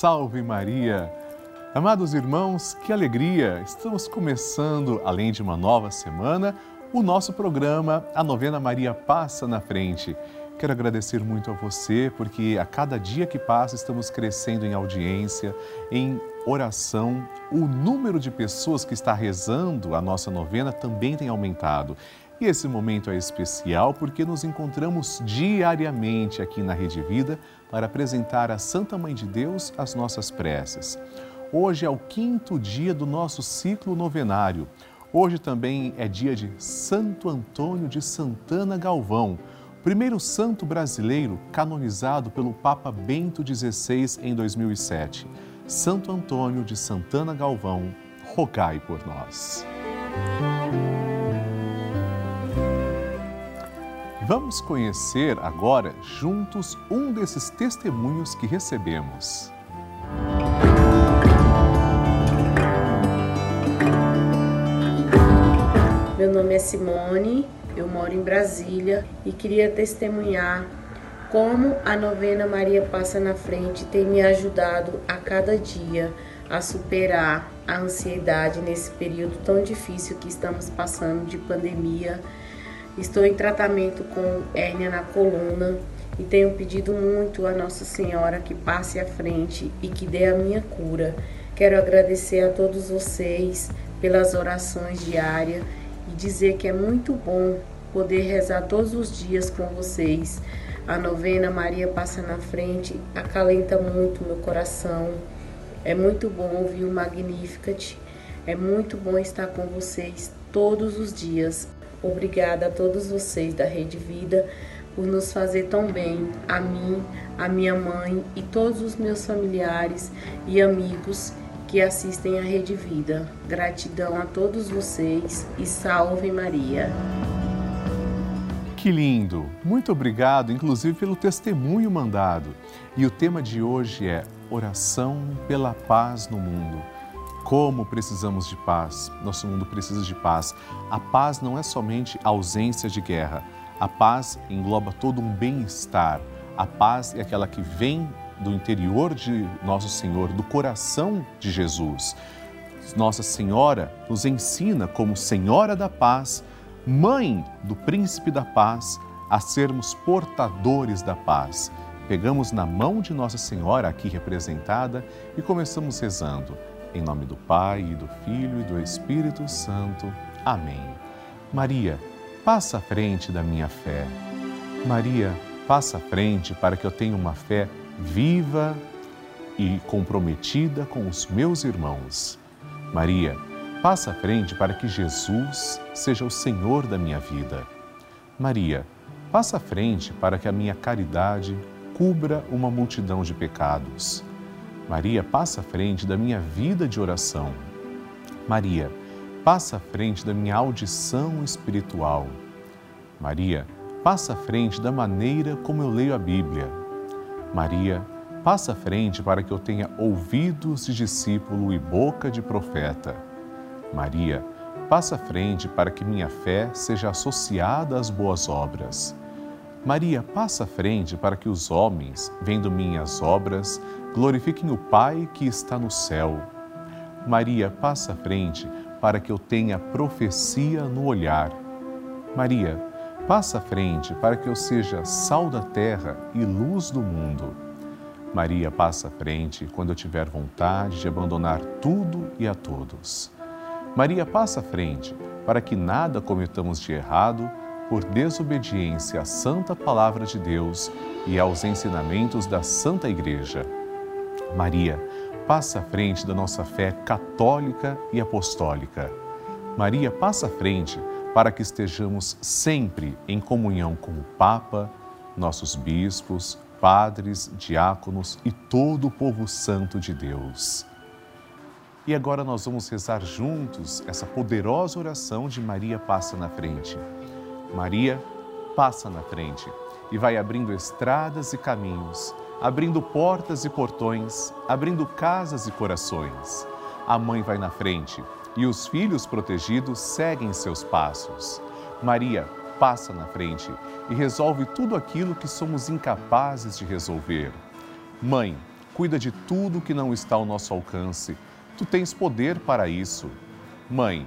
Salve Maria! Amados irmãos, que alegria! Estamos começando, além de uma nova semana, o nosso programa A Novena Maria Passa na Frente. Quero agradecer muito a você, porque a cada dia que passa estamos crescendo em audiência, em oração. O número de pessoas que está rezando a nossa novena também tem aumentado. E esse momento é especial porque nos encontramos diariamente aqui na Rede Vida para apresentar à Santa Mãe de Deus as nossas preces. Hoje é o quinto dia do nosso ciclo novenário. Hoje também é dia de Santo Antônio de Santana Galvão, primeiro santo brasileiro canonizado pelo Papa Bento XVI em 2007. Santo Antônio de Santana Galvão, rogai por nós. Vamos conhecer agora juntos um desses testemunhos que recebemos. Meu nome é Simone, eu moro em Brasília e queria testemunhar como a novena Maria Passa na Frente tem me ajudado a cada dia a superar a ansiedade nesse período tão difícil que estamos passando de pandemia Estou em tratamento com hérnia na coluna e tenho pedido muito a Nossa Senhora que passe à frente e que dê a minha cura. Quero agradecer a todos vocês pelas orações diárias e dizer que é muito bom poder rezar todos os dias com vocês. A novena Maria passa na frente, acalenta muito meu coração. É muito bom ouvir o Magnificat. É muito bom estar com vocês todos os dias. Obrigada a todos vocês da Rede Vida por nos fazer tão bem, a mim, a minha mãe e todos os meus familiares e amigos que assistem a Rede Vida. Gratidão a todos vocês e salve Maria. Que lindo! Muito obrigado, inclusive pelo testemunho mandado. E o tema de hoje é Oração pela Paz no Mundo. Como precisamos de paz. Nosso mundo precisa de paz. A paz não é somente ausência de guerra. A paz engloba todo um bem-estar. A paz é aquela que vem do interior de nosso Senhor, do coração de Jesus. Nossa Senhora nos ensina, como Senhora da Paz, Mãe do Príncipe da Paz, a sermos portadores da paz. Pegamos na mão de Nossa Senhora, aqui representada, e começamos rezando. Em nome do Pai, e do Filho e do Espírito Santo. Amém. Maria, passa à frente da minha fé. Maria, passa à frente para que eu tenha uma fé viva e comprometida com os meus irmãos. Maria, passa à frente para que Jesus seja o Senhor da minha vida. Maria, passa à frente para que a minha caridade cubra uma multidão de pecados. Maria, passa à frente da minha vida de oração. Maria, passa à frente da minha audição espiritual. Maria, passa à frente da maneira como eu leio a Bíblia. Maria, passa à frente para que eu tenha ouvidos de discípulo e boca de profeta. Maria, passa à frente para que minha fé seja associada às boas obras. Maria, passa à frente para que os homens, vendo minhas obras, glorifiquem o Pai que está no céu. Maria, passa à frente para que eu tenha profecia no olhar. Maria, passa à frente para que eu seja sal da terra e luz do mundo. Maria, passa à frente quando eu tiver vontade de abandonar tudo e a todos. Maria, passa à frente para que nada cometamos de errado por desobediência à santa palavra de Deus e aos ensinamentos da Santa Igreja. Maria, passa à frente da nossa fé católica e apostólica. Maria, passa à frente para que estejamos sempre em comunhão com o Papa, nossos bispos, padres, diáconos e todo o povo santo de Deus. E agora nós vamos rezar juntos essa poderosa oração de Maria passa na frente. Maria passa na frente e vai abrindo estradas e caminhos, abrindo portas e portões, abrindo casas e corações. A mãe vai na frente e os filhos protegidos seguem seus passos. Maria passa na frente e resolve tudo aquilo que somos incapazes de resolver. Mãe, cuida de tudo que não está ao nosso alcance. Tu tens poder para isso. Mãe,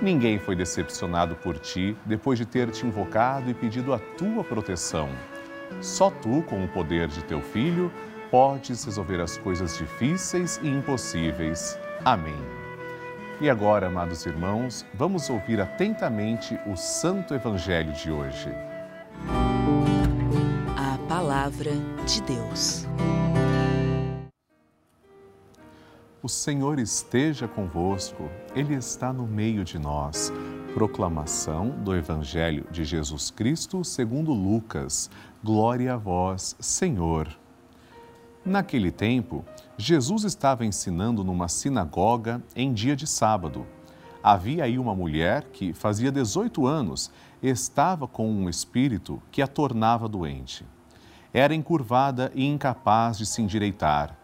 Ninguém foi decepcionado por ti depois de ter te invocado e pedido a tua proteção. Só tu, com o poder de teu filho, podes resolver as coisas difíceis e impossíveis. Amém. E agora, amados irmãos, vamos ouvir atentamente o Santo Evangelho de hoje. A Palavra de Deus. O Senhor esteja convosco, Ele está no meio de nós. Proclamação do Evangelho de Jesus Cristo segundo Lucas. Glória a vós, Senhor. Naquele tempo, Jesus estava ensinando numa sinagoga em dia de sábado. Havia aí uma mulher que fazia 18 anos estava com um espírito que a tornava doente. Era encurvada e incapaz de se endireitar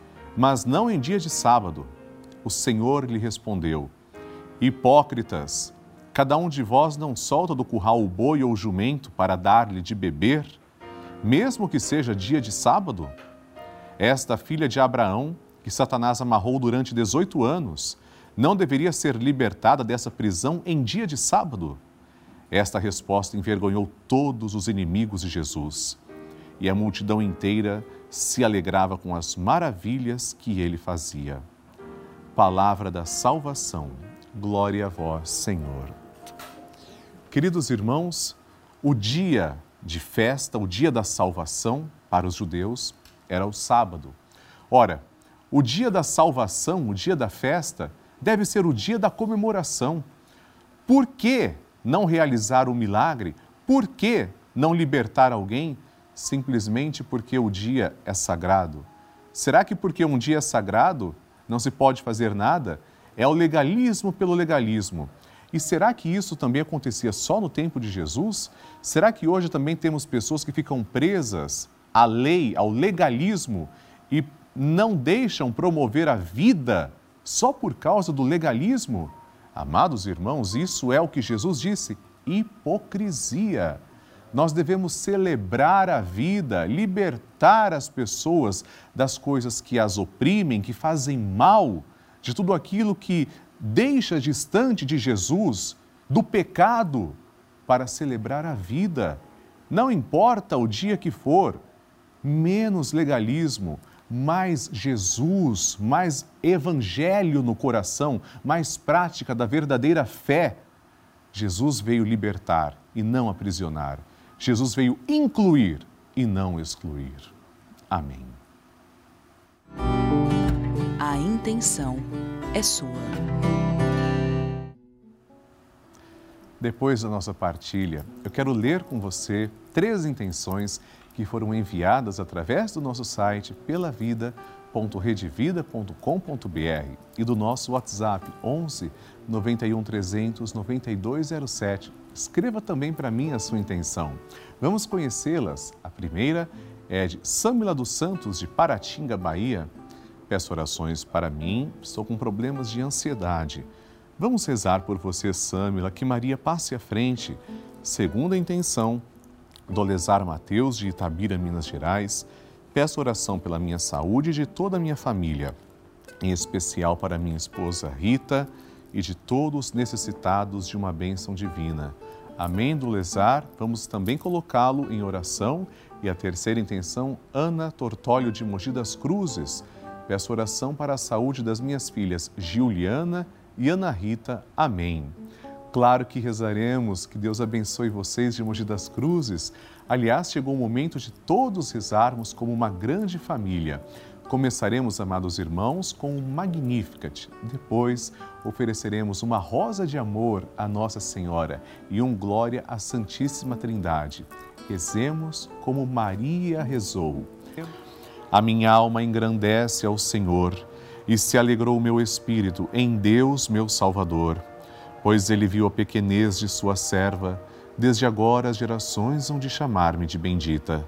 mas não em dia de sábado. O Senhor lhe respondeu: Hipócritas, cada um de vós não solta do curral o boi ou o jumento para dar-lhe de beber, mesmo que seja dia de sábado? Esta filha de Abraão, que Satanás amarrou durante 18 anos, não deveria ser libertada dessa prisão em dia de sábado? Esta resposta envergonhou todos os inimigos de Jesus. E a multidão inteira se alegrava com as maravilhas que ele fazia. Palavra da salvação. Glória a vós, Senhor. Queridos irmãos, o dia de festa, o dia da salvação para os judeus era o sábado. Ora, o dia da salvação, o dia da festa, deve ser o dia da comemoração. Por que não realizar o milagre? Por que não libertar alguém? Simplesmente porque o dia é sagrado? Será que porque um dia é sagrado não se pode fazer nada? É o legalismo pelo legalismo. E será que isso também acontecia só no tempo de Jesus? Será que hoje também temos pessoas que ficam presas à lei, ao legalismo e não deixam promover a vida só por causa do legalismo? Amados irmãos, isso é o que Jesus disse: hipocrisia. Nós devemos celebrar a vida, libertar as pessoas das coisas que as oprimem, que fazem mal, de tudo aquilo que deixa distante de Jesus, do pecado, para celebrar a vida. Não importa o dia que for, menos legalismo, mais Jesus, mais evangelho no coração, mais prática da verdadeira fé. Jesus veio libertar e não aprisionar. Jesus veio incluir e não excluir. Amém. A intenção é sua. Depois da nossa partilha, eu quero ler com você três intenções que foram enviadas através do nosso site pelavida.redevida.com.br e do nosso WhatsApp 11 91 300 9207 Escreva também para mim a sua intenção. Vamos conhecê-las. A primeira é de Sâmila dos Santos, de Paratinga, Bahia. Peço orações para mim, estou com problemas de ansiedade. Vamos rezar por você, Sâmila, que Maria passe à frente. Segunda intenção, Dolezar Mateus, de Itabira, Minas Gerais. Peço oração pela minha saúde e de toda a minha família, em especial para minha esposa Rita e de todos necessitados de uma bênção divina. Amém do Lesar, vamos também colocá-lo em oração. E a terceira intenção, Ana Tortólio de Mogi das Cruzes. Peço oração para a saúde das minhas filhas Giuliana e Ana Rita. Amém. Claro que rezaremos, que Deus abençoe vocês de Mogi das Cruzes. Aliás, chegou o momento de todos rezarmos como uma grande família. Começaremos, amados irmãos, com o Magnificat. Depois, ofereceremos uma rosa de amor à Nossa Senhora e um glória à Santíssima Trindade. Rezemos como Maria rezou. A minha alma engrandece ao Senhor e se alegrou o meu espírito em Deus, meu Salvador, pois ele viu a pequenez de sua serva. Desde agora as gerações hão de chamar-me de bendita.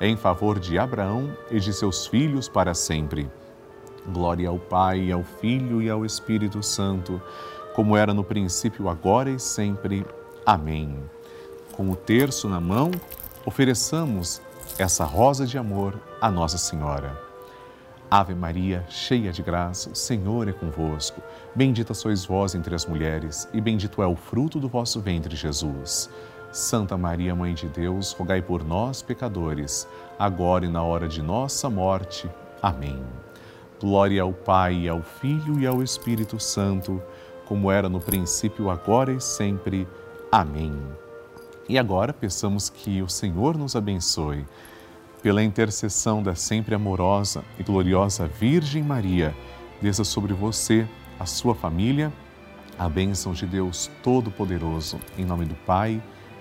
em favor de Abraão e de seus filhos para sempre. Glória ao Pai, ao Filho e ao Espírito Santo, como era no princípio, agora e sempre. Amém. Com o terço na mão, ofereçamos essa rosa de amor à Nossa Senhora. Ave Maria, cheia de graça, o Senhor é convosco. Bendita sois vós entre as mulheres, e bendito é o fruto do vosso ventre, Jesus. Santa Maria, Mãe de Deus, rogai por nós, pecadores, agora e na hora de nossa morte. Amém. Glória ao Pai, ao Filho e ao Espírito Santo, como era no princípio, agora e sempre. Amém. E agora peçamos que o Senhor nos abençoe. Pela intercessão da sempre amorosa e gloriosa Virgem Maria, desça sobre você, a sua família, a bênção de Deus Todo-Poderoso, em nome do Pai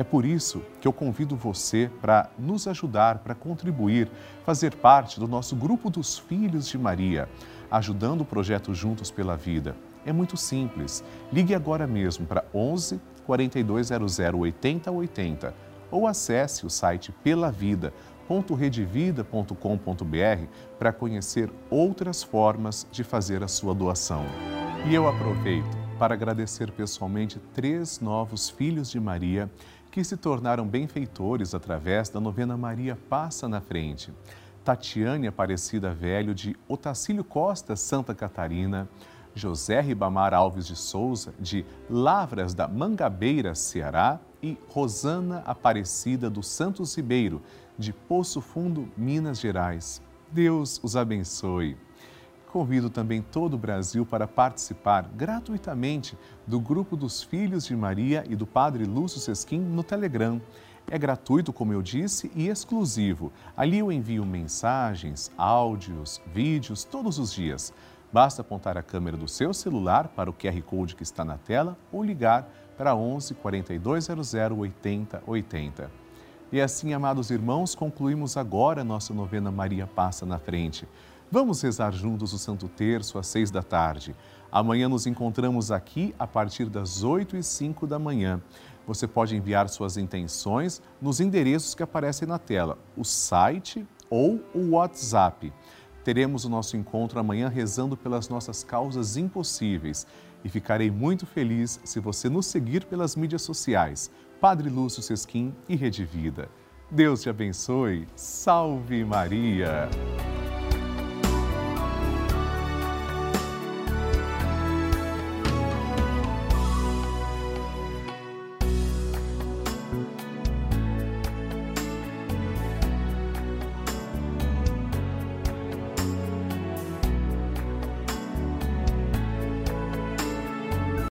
É por isso que eu convido você para nos ajudar, para contribuir, fazer parte do nosso grupo dos Filhos de Maria, ajudando o projeto Juntos pela Vida. É muito simples. Ligue agora mesmo para 11 4200 8080 ou acesse o site pelavida.redevida.com.br para conhecer outras formas de fazer a sua doação. E eu aproveito para agradecer pessoalmente três novos filhos de Maria que se tornaram benfeitores através da novena Maria Passa na Frente. Tatiane Aparecida Velho, de Otacílio Costa, Santa Catarina, José Ribamar Alves de Souza, de Lavras da Mangabeira, Ceará, e Rosana Aparecida do Santos Ribeiro, de Poço Fundo, Minas Gerais. Deus os abençoe. Convido também todo o Brasil para participar gratuitamente do grupo dos Filhos de Maria e do Padre Lúcio Sesquim no Telegram. É gratuito, como eu disse, e exclusivo. Ali eu envio mensagens, áudios, vídeos todos os dias. Basta apontar a câmera do seu celular para o QR Code que está na tela ou ligar para 11 4200 80 80. E assim, amados irmãos, concluímos agora a nossa novena Maria Passa na Frente. Vamos rezar juntos o Santo Terço às seis da tarde. Amanhã nos encontramos aqui a partir das oito e cinco da manhã. Você pode enviar suas intenções nos endereços que aparecem na tela, o site ou o WhatsApp. Teremos o nosso encontro amanhã rezando pelas nossas causas impossíveis e ficarei muito feliz se você nos seguir pelas mídias sociais. Padre Lúcio Sesquim e Rede Vida. Deus te abençoe. Salve Maria!